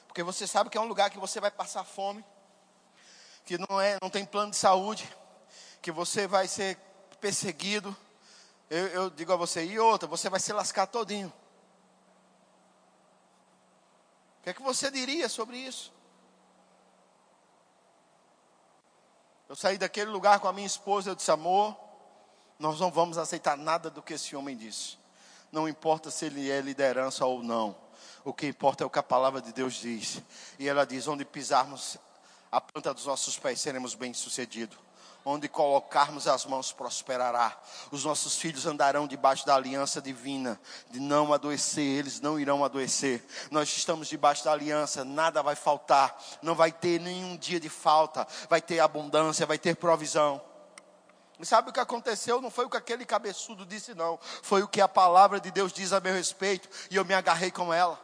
Porque você sabe que é um lugar que você vai passar fome, que não, é, não tem plano de saúde, que você vai ser perseguido. Eu, eu digo a você, e outra, você vai se lascar todinho. O que é que você diria sobre isso? Eu saí daquele lugar com a minha esposa, eu disse, amor, nós não vamos aceitar nada do que esse homem disse. Não importa se ele é liderança ou não. O que importa é o que a palavra de Deus diz. E ela diz: onde pisarmos a planta dos nossos pés, seremos bem-sucedidos. Onde colocarmos as mãos, prosperará. Os nossos filhos andarão debaixo da aliança divina, de não adoecer, eles não irão adoecer. Nós estamos debaixo da aliança, nada vai faltar, não vai ter nenhum dia de falta, vai ter abundância, vai ter provisão. E sabe o que aconteceu? Não foi o que aquele cabeçudo disse, não. Foi o que a palavra de Deus diz a meu respeito. E eu me agarrei com ela.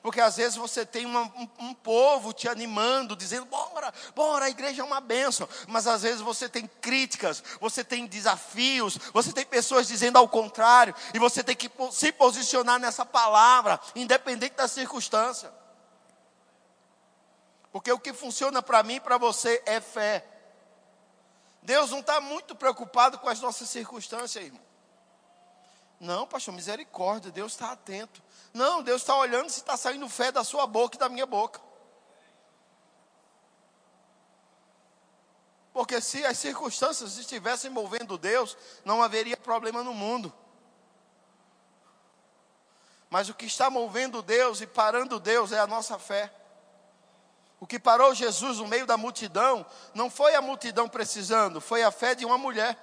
Porque às vezes você tem uma, um, um, povo te animando, dizendo, bora, bora, a igreja é uma bênção. Mas às vezes você tem críticas, você tem desafios, você tem pessoas dizendo ao contrário. E você tem que se posicionar nessa palavra, independente da circunstância. Porque o que funciona para mim e para você é fé. Deus não está muito preocupado com as nossas circunstâncias, irmão. Não, pastor, misericórdia, Deus está atento. Não, Deus está olhando se está saindo fé da sua boca e da minha boca. Porque se as circunstâncias estivessem movendo Deus, não haveria problema no mundo. Mas o que está movendo Deus e parando Deus é a nossa fé. O que parou Jesus no meio da multidão não foi a multidão precisando, foi a fé de uma mulher.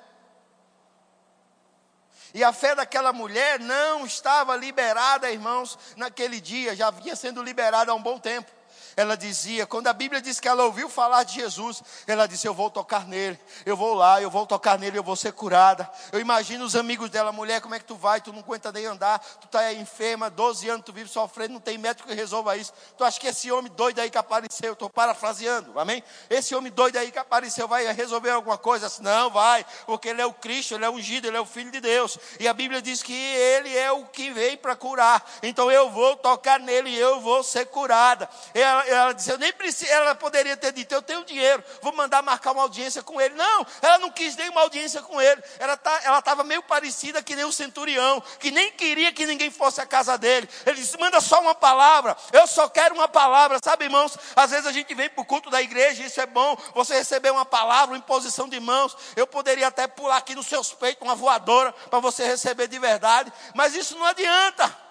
E a fé daquela mulher não estava liberada, irmãos, naquele dia, já vinha sendo liberada há um bom tempo ela dizia, quando a Bíblia diz que ela ouviu falar de Jesus, ela disse: Eu vou tocar nele, eu vou lá, eu vou tocar nele, eu vou ser curada. Eu imagino os amigos dela, mulher, como é que tu vai? Tu não aguenta nem andar, tu está enferma, 12 anos, tu vive sofrendo, não tem médico que resolva isso. Tu acha que esse homem doido aí que apareceu, eu estou parafraseando, amém? Esse homem doido aí que apareceu vai resolver alguma coisa? Não, vai, porque ele é o Cristo, ele é ungido, ele é o Filho de Deus. E a Bíblia diz que ele é o que veio para curar. Então eu vou tocar nele e eu vou ser curada. Ela, ela disse, eu nem preciso, ela poderia ter dito, eu tenho dinheiro, vou mandar marcar uma audiência com ele. Não, ela não quis nem uma audiência com ele. Ela tá, estava meio parecida que nem o centurião, que nem queria que ninguém fosse à casa dele. Ele disse, manda só uma palavra, eu só quero uma palavra. Sabe, irmãos, às vezes a gente vem para o culto da igreja, isso é bom, você receber uma palavra, uma imposição de mãos. Eu poderia até pular aqui nos seus peitos uma voadora para você receber de verdade, mas isso não adianta.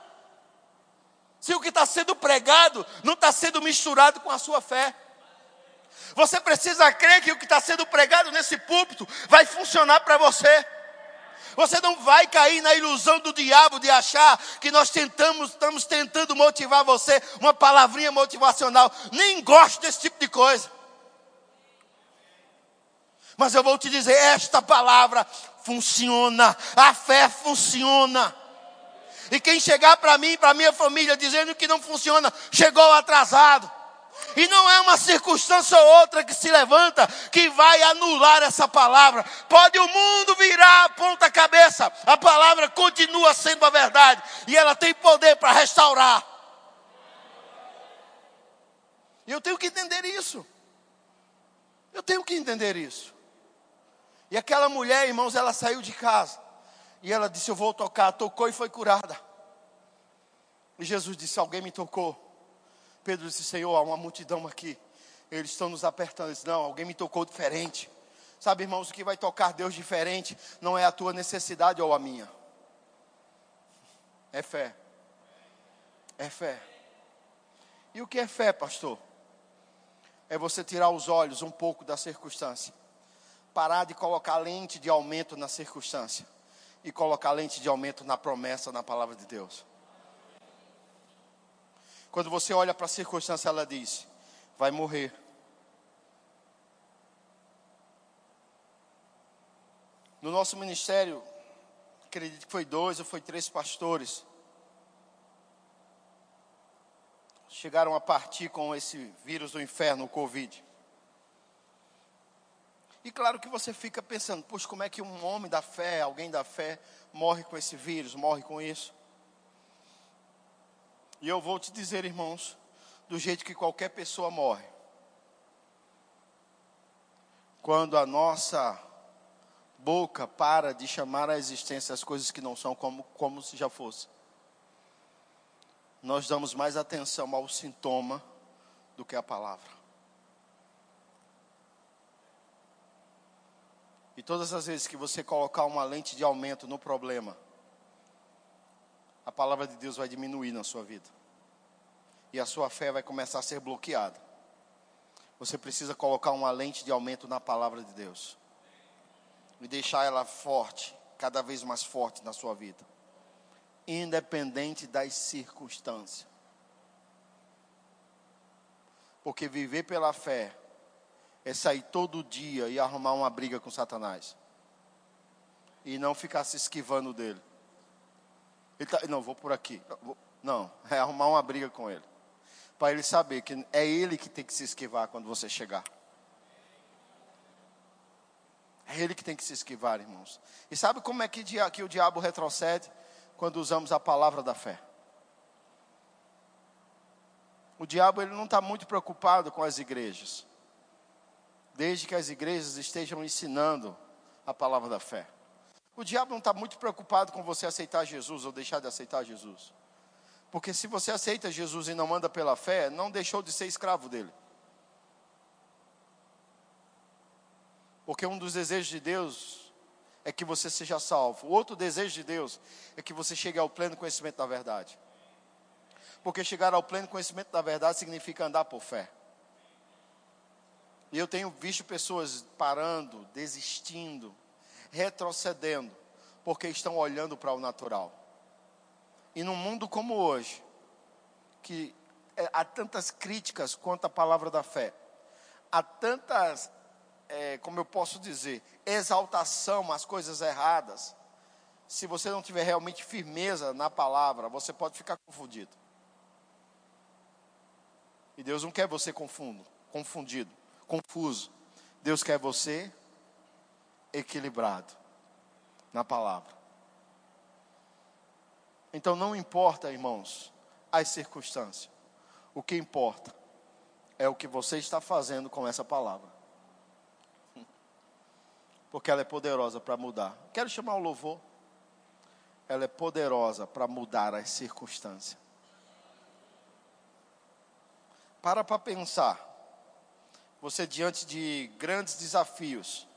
Se o que está sendo pregado não está sendo misturado com a sua fé. Você precisa crer que o que está sendo pregado nesse púlpito vai funcionar para você. Você não vai cair na ilusão do diabo de achar que nós tentamos, estamos tentando motivar você, uma palavrinha motivacional. Nem gosto desse tipo de coisa. Mas eu vou te dizer, esta palavra funciona, a fé funciona. E quem chegar para mim, para minha família, dizendo que não funciona, chegou atrasado. E não é uma circunstância ou outra que se levanta que vai anular essa palavra. Pode o mundo virar a ponta cabeça, a palavra continua sendo a verdade e ela tem poder para restaurar. E eu tenho que entender isso. Eu tenho que entender isso. E aquela mulher, irmãos, ela saiu de casa. E ela disse: Eu vou tocar. Tocou e foi curada. E Jesus disse: Alguém me tocou. Pedro disse: Senhor, há uma multidão aqui. Eles estão nos apertando. Ele disse: Não, alguém me tocou diferente. Sabe, irmãos, o que vai tocar Deus diferente não é a tua necessidade ou a minha. É fé. É fé. E o que é fé, pastor? É você tirar os olhos um pouco da circunstância. Parar de colocar lente de aumento na circunstância. E colocar lente de aumento na promessa, na palavra de Deus. Quando você olha para a circunstância, ela diz: vai morrer. No nosso ministério, acredito que foi dois ou foi três pastores. Chegaram a partir com esse vírus do inferno, o Covid. E claro que você fica pensando, poxa, como é que um homem da fé, alguém da fé, morre com esse vírus, morre com isso? E eu vou te dizer, irmãos, do jeito que qualquer pessoa morre. Quando a nossa boca para de chamar à existência as coisas que não são como, como se já fosse. Nós damos mais atenção ao sintoma do que à palavra. E todas as vezes que você colocar uma lente de aumento no problema, a palavra de Deus vai diminuir na sua vida. E a sua fé vai começar a ser bloqueada. Você precisa colocar uma lente de aumento na palavra de Deus. E deixar ela forte, cada vez mais forte na sua vida. Independente das circunstâncias. Porque viver pela fé é sair todo dia e arrumar uma briga com Satanás. E não ficar se esquivando dele. Tá, não, vou por aqui. Não, é arrumar uma briga com ele. Para ele saber que é ele que tem que se esquivar quando você chegar. É ele que tem que se esquivar, irmãos. E sabe como é que, que o diabo retrocede? Quando usamos a palavra da fé. O diabo ele não está muito preocupado com as igrejas. Desde que as igrejas estejam ensinando a palavra da fé. O diabo não está muito preocupado com você aceitar Jesus ou deixar de aceitar Jesus. Porque se você aceita Jesus e não anda pela fé, não deixou de ser escravo dele. Porque um dos desejos de Deus é que você seja salvo. O outro desejo de Deus é que você chegue ao pleno conhecimento da verdade. Porque chegar ao pleno conhecimento da verdade significa andar por fé. E eu tenho visto pessoas parando, desistindo, retrocedendo, porque estão olhando para o natural. E num mundo como hoje, que é, há tantas críticas quanto à palavra da fé, há tantas, é, como eu posso dizer, exaltação às coisas erradas, se você não tiver realmente firmeza na palavra, você pode ficar confundido. E Deus não quer você confundo, confundido, confuso. Deus quer você equilibrado na palavra. Então não importa, irmãos, as circunstâncias. O que importa é o que você está fazendo com essa palavra. Porque ela é poderosa para mudar. Quero chamar o louvor. Ela é poderosa para mudar as circunstâncias. Para para pensar. Você diante de grandes desafios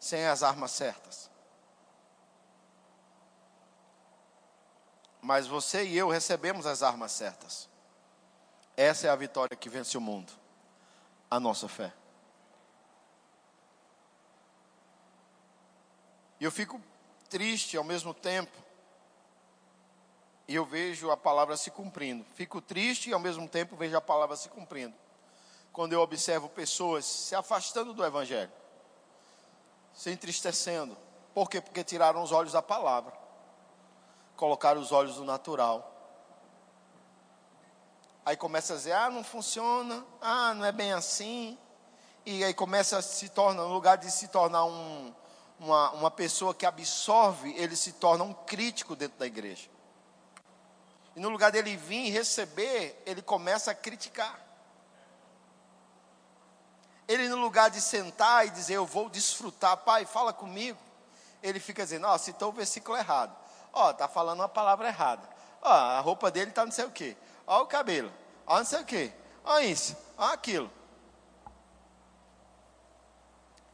sem as armas certas. Mas você e eu recebemos as armas certas. Essa é a vitória que vence o mundo. A nossa fé. E eu fico triste ao mesmo tempo. E eu vejo a palavra se cumprindo. Fico triste e ao mesmo tempo vejo a palavra se cumprindo. Quando eu observo pessoas se afastando do Evangelho, se entristecendo. Por quê? Porque tiraram os olhos da palavra, colocaram os olhos do natural. Aí começa a dizer: ah, não funciona, ah, não é bem assim. E aí começa a se tornar, no lugar de se tornar um, uma, uma pessoa que absorve, ele se torna um crítico dentro da igreja. E no lugar dele vir e receber, ele começa a criticar. Ele, no lugar de sentar e dizer, eu vou desfrutar, pai, fala comigo, ele fica dizendo, ó, citou o versículo errado. Ó, está falando uma palavra errada. Ó, a roupa dele está não sei o quê. Ó o cabelo. Ó não sei o quê. Ó isso. Ó aquilo.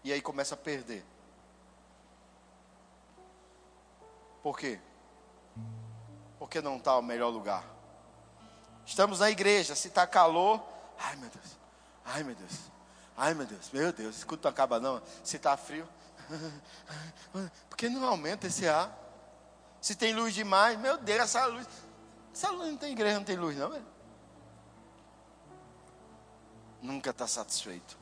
E aí começa a perder. Por quê? Porque não está o melhor lugar. Estamos na igreja, se está calor, ai meu Deus, ai meu Deus, ai meu Deus, meu Deus, escuta não acaba não. Se está frio, por que não aumenta esse ar? Se tem luz demais, meu Deus, essa luz, essa luz não tem igreja, não tem luz não, velho. Nunca está satisfeito.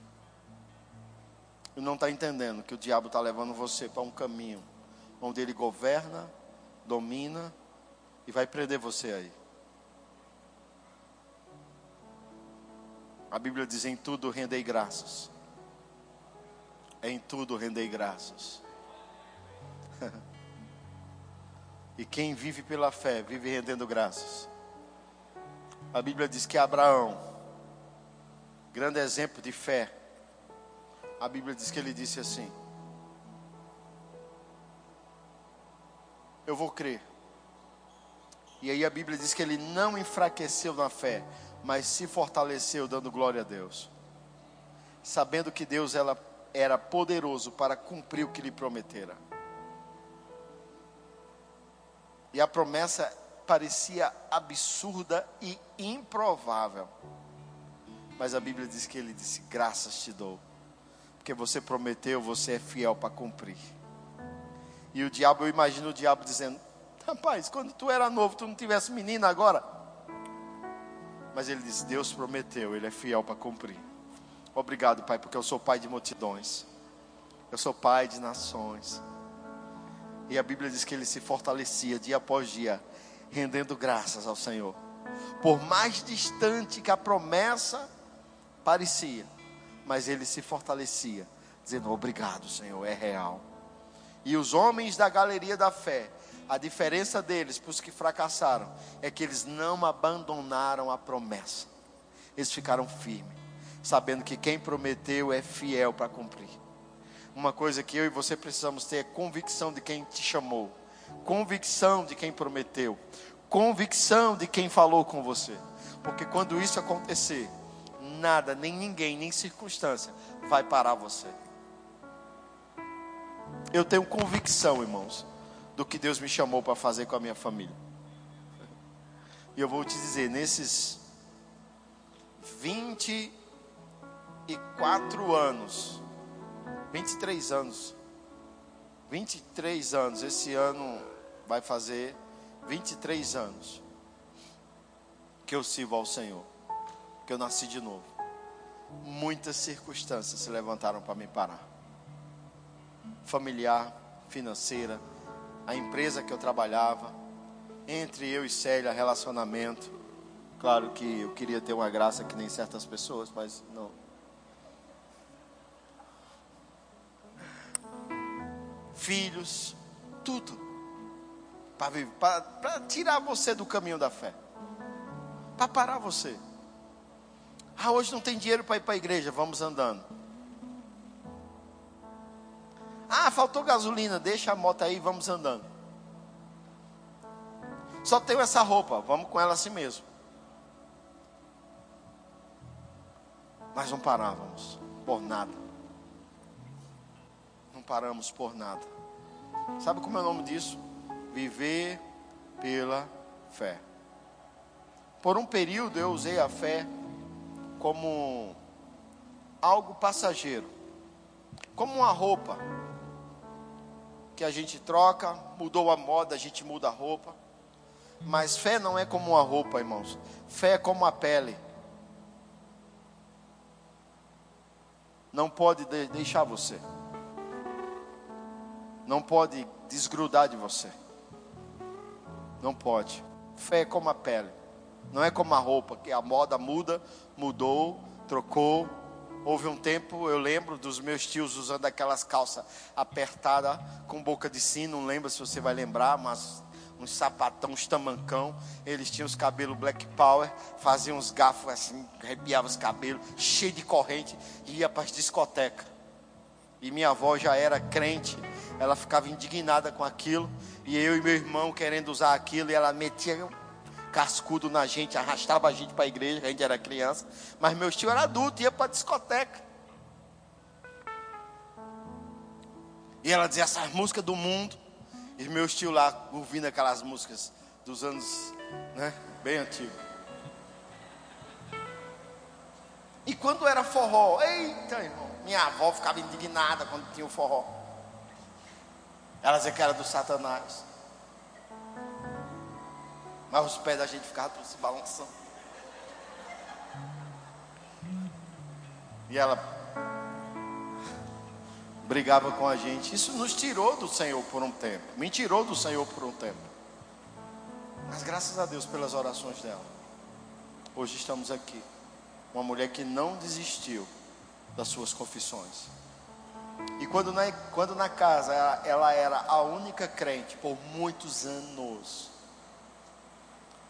E não está entendendo que o diabo está levando você para um caminho onde ele governa, domina e vai prender você aí. A Bíblia diz: em tudo rendei graças. Em tudo rendei graças. e quem vive pela fé, vive rendendo graças. A Bíblia diz que Abraão, grande exemplo de fé, a Bíblia diz que ele disse assim: eu vou crer. E aí a Bíblia diz que ele não enfraqueceu na fé, mas se fortaleceu dando glória a Deus. Sabendo que Deus ela, era poderoso para cumprir o que lhe prometera. E a promessa parecia absurda e improvável. Mas a Bíblia diz que ele disse: Graças te dou, porque você prometeu, você é fiel para cumprir. E o diabo, eu imagino o diabo dizendo: Rapaz, quando tu era novo, tu não tivesse menina agora. Mas ele diz: Deus prometeu, Ele é fiel para cumprir. Obrigado, Pai, porque eu sou pai de multidões. Eu sou pai de nações. E a Bíblia diz que ele se fortalecia dia após dia, rendendo graças ao Senhor. Por mais distante que a promessa parecia, mas ele se fortalecia, dizendo: Obrigado, Senhor, é real. E os homens da galeria da fé, a diferença deles para os que fracassaram é que eles não abandonaram a promessa. Eles ficaram firmes, sabendo que quem prometeu é fiel para cumprir. Uma coisa que eu e você precisamos ter é convicção de quem te chamou, convicção de quem prometeu, convicção de quem falou com você. Porque quando isso acontecer, nada, nem ninguém, nem circunstância vai parar você. Eu tenho convicção, irmãos, do que Deus me chamou para fazer com a minha família. E eu vou te dizer, nesses 24 anos, 23 anos, 23 anos, esse ano vai fazer 23 anos que eu sirvo ao Senhor, que eu nasci de novo. Muitas circunstâncias se levantaram para me parar familiar, financeira, a empresa que eu trabalhava, entre eu e Célia, relacionamento. Claro que eu queria ter uma graça que nem certas pessoas, mas não. Filhos, tudo. Para tirar você do caminho da fé. Para parar você. Ah, hoje não tem dinheiro para ir para a igreja, vamos andando. Ah, faltou gasolina, deixa a moto aí, vamos andando. Só tenho essa roupa, vamos com ela assim mesmo. Mas não parávamos por nada. Não paramos por nada. Sabe como é o nome disso? Viver pela fé. Por um período eu usei a fé como algo passageiro, como uma roupa que a gente troca, mudou a moda, a gente muda a roupa. Mas fé não é como uma roupa, irmãos. Fé é como a pele. Não pode deixar você. Não pode desgrudar de você. Não pode. Fé é como a pele. Não é como a roupa, que a moda muda, mudou, trocou. Houve um tempo, eu lembro dos meus tios usando aquelas calças apertadas com boca de sino, não lembro se você vai lembrar, mas uns sapatão, uns tamancão. Eles tinham os cabelos black power, faziam uns gafos assim, arrepiavam os cabelos, cheio de corrente, e ia para as discotecas. E minha avó já era crente, ela ficava indignada com aquilo, e eu e meu irmão querendo usar aquilo, e ela metia cascudo na gente, arrastava a gente para a igreja, a gente era criança, mas meu tio era adulto, ia para discoteca. E ela dizia essas músicas do mundo. E meus tios lá ouvindo aquelas músicas dos anos, né, bem antigos. E quando era forró, eita irmão, minha avó ficava indignada quando tinha o forró. Ela dizia que era do Satanás. Mas os pés da gente ficavam se balançando. E ela brigava com a gente. Isso nos tirou do Senhor por um tempo. Me tirou do Senhor por um tempo. Mas graças a Deus pelas orações dela. Hoje estamos aqui. Uma mulher que não desistiu das suas confissões. E quando na, quando na casa ela, ela era a única crente por muitos anos.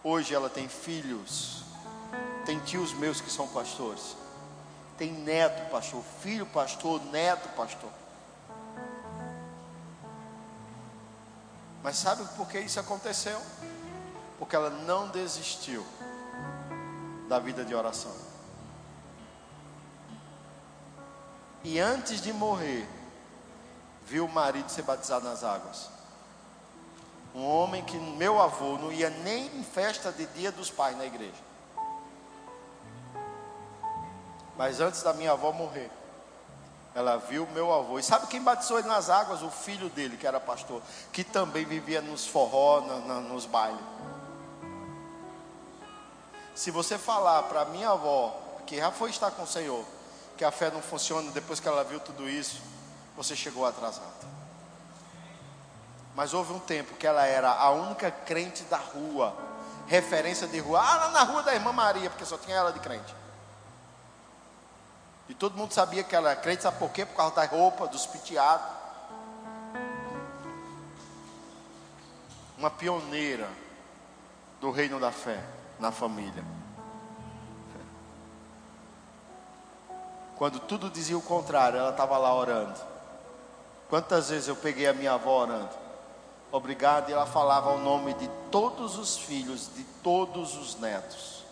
Hoje ela tem filhos. Tem tios meus que são pastores. Tem neto pastor, filho pastor, neto pastor. Mas sabe por que isso aconteceu? Porque ela não desistiu da vida de oração. E antes de morrer, viu o marido ser batizado nas águas. Um homem que meu avô não ia nem em festa de dia dos pais na igreja. Mas antes da minha avó morrer, ela viu meu avô. E sabe quem batizou ele nas águas? O filho dele, que era pastor, que também vivia nos forró, na, na, nos bailes. Se você falar para minha avó, que já foi estar com o Senhor, que a fé não funciona depois que ela viu tudo isso, você chegou atrasado. Mas houve um tempo que ela era a única crente da rua, referência de rua, ah, na rua da irmã Maria, porque só tinha ela de crente. E todo mundo sabia que ela era crente, sabe por quê? Por causa da roupa, dos piteados. Uma pioneira do reino da fé na família. Quando tudo dizia o contrário, ela estava lá orando. Quantas vezes eu peguei a minha avó orando? Obrigado, e ela falava o nome de todos os filhos, de todos os netos.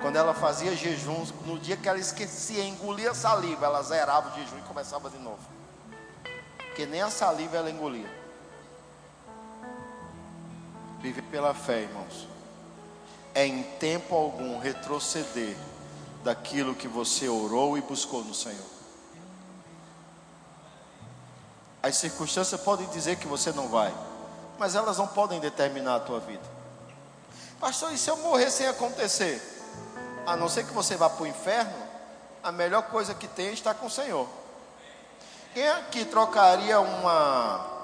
Quando ela fazia jejuns, no dia que ela esquecia, engolia saliva, ela zerava o jejum e começava de novo. Porque nem a saliva ela engolia. Vive pela fé, irmãos. É em tempo algum retroceder daquilo que você orou e buscou no Senhor. As circunstâncias podem dizer que você não vai, mas elas não podem determinar a tua vida. Pastor, e se eu morrer sem acontecer? a não ser que você vá para o inferno, a melhor coisa que tem é estar com o Senhor. Quem aqui trocaria uma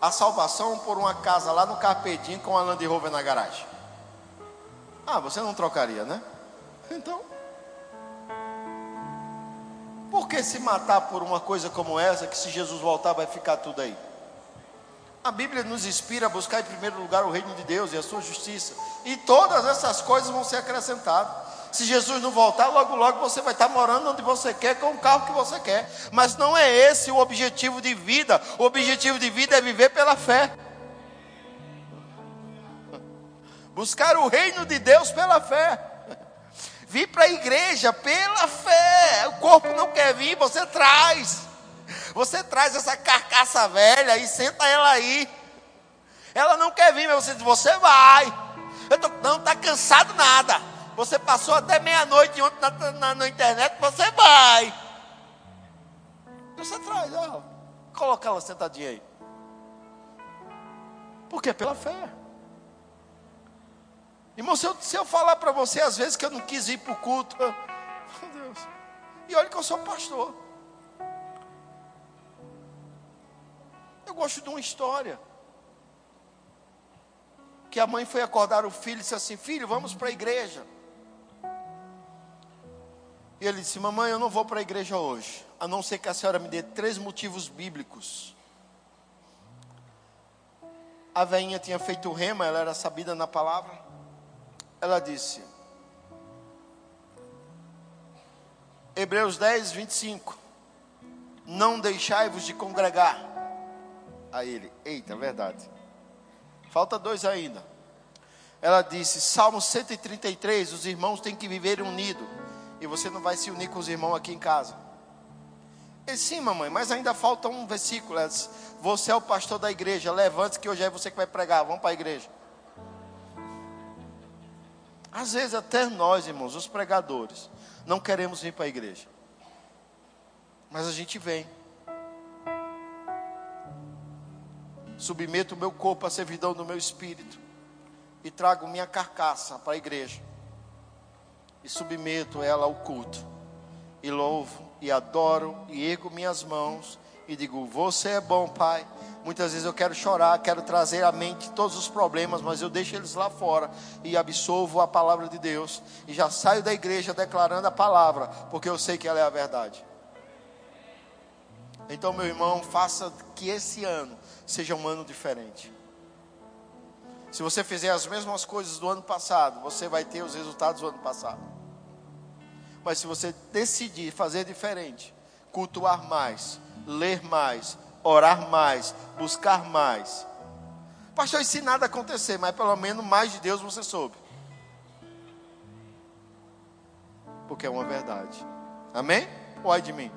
a salvação por uma casa lá no Carpedim com a Land Rover na garagem? Ah, você não trocaria, né? Então, por que se matar por uma coisa como essa, que se Jesus voltar vai ficar tudo aí? A Bíblia nos inspira a buscar em primeiro lugar o reino de Deus e a sua justiça, e todas essas coisas vão ser acrescentadas. Se Jesus não voltar, logo logo você vai estar morando onde você quer, com o carro que você quer. Mas não é esse o objetivo de vida. O objetivo de vida é viver pela fé. Buscar o reino de Deus pela fé. Vir para a igreja pela fé. O corpo não quer vir, você traz. Você traz essa carcaça velha e senta ela aí. Ela não quer vir, mas você diz: Você vai. Eu tô, não está cansado nada. Você passou até meia-noite ontem na, na, na, internet, você vai. Você traz, ó. Coloca ela sentadinha aí. Porque é pela fé. Irmão, se eu, se eu falar para você às vezes que eu não quis ir para o culto, meu Deus. E olha que eu sou pastor. Eu gosto de uma história. Que a mãe foi acordar o filho e disse assim: Filho, vamos para a igreja. E ele disse: Mamãe, eu não vou para a igreja hoje, a não ser que a senhora me dê três motivos bíblicos. A veinha tinha feito rema, ela era sabida na palavra. Ela disse: Hebreus 10, 25. Não deixai-vos de congregar. A ele, eita, verdade. Falta dois ainda. Ela disse: Salmo 133, os irmãos têm que viver unidos. E você não vai se unir com os irmãos aqui em casa. E sim, mamãe, mas ainda falta um versículo. Você é o pastor da igreja. Levante-se que hoje é você que vai pregar. Vamos para a igreja. Às vezes até nós, irmãos, os pregadores, não queremos vir para a igreja. Mas a gente vem. Submeto o meu corpo à servidão do meu espírito. E trago minha carcaça para a igreja e submeto ela ao culto, e louvo, e adoro, e ergo minhas mãos, e digo: Você é bom, Pai. Muitas vezes eu quero chorar, quero trazer à mente todos os problemas, mas eu deixo eles lá fora e absolvo a palavra de Deus, e já saio da igreja declarando a palavra, porque eu sei que ela é a verdade. Então, meu irmão, faça que esse ano seja um ano diferente. Se você fizer as mesmas coisas do ano passado, você vai ter os resultados do ano passado. Mas se você decidir fazer diferente, cultuar mais, ler mais, orar mais, buscar mais. Pastor, se nada acontecer, mas pelo menos mais de Deus você soube. Porque é uma verdade. Amém? Ou ai de mim?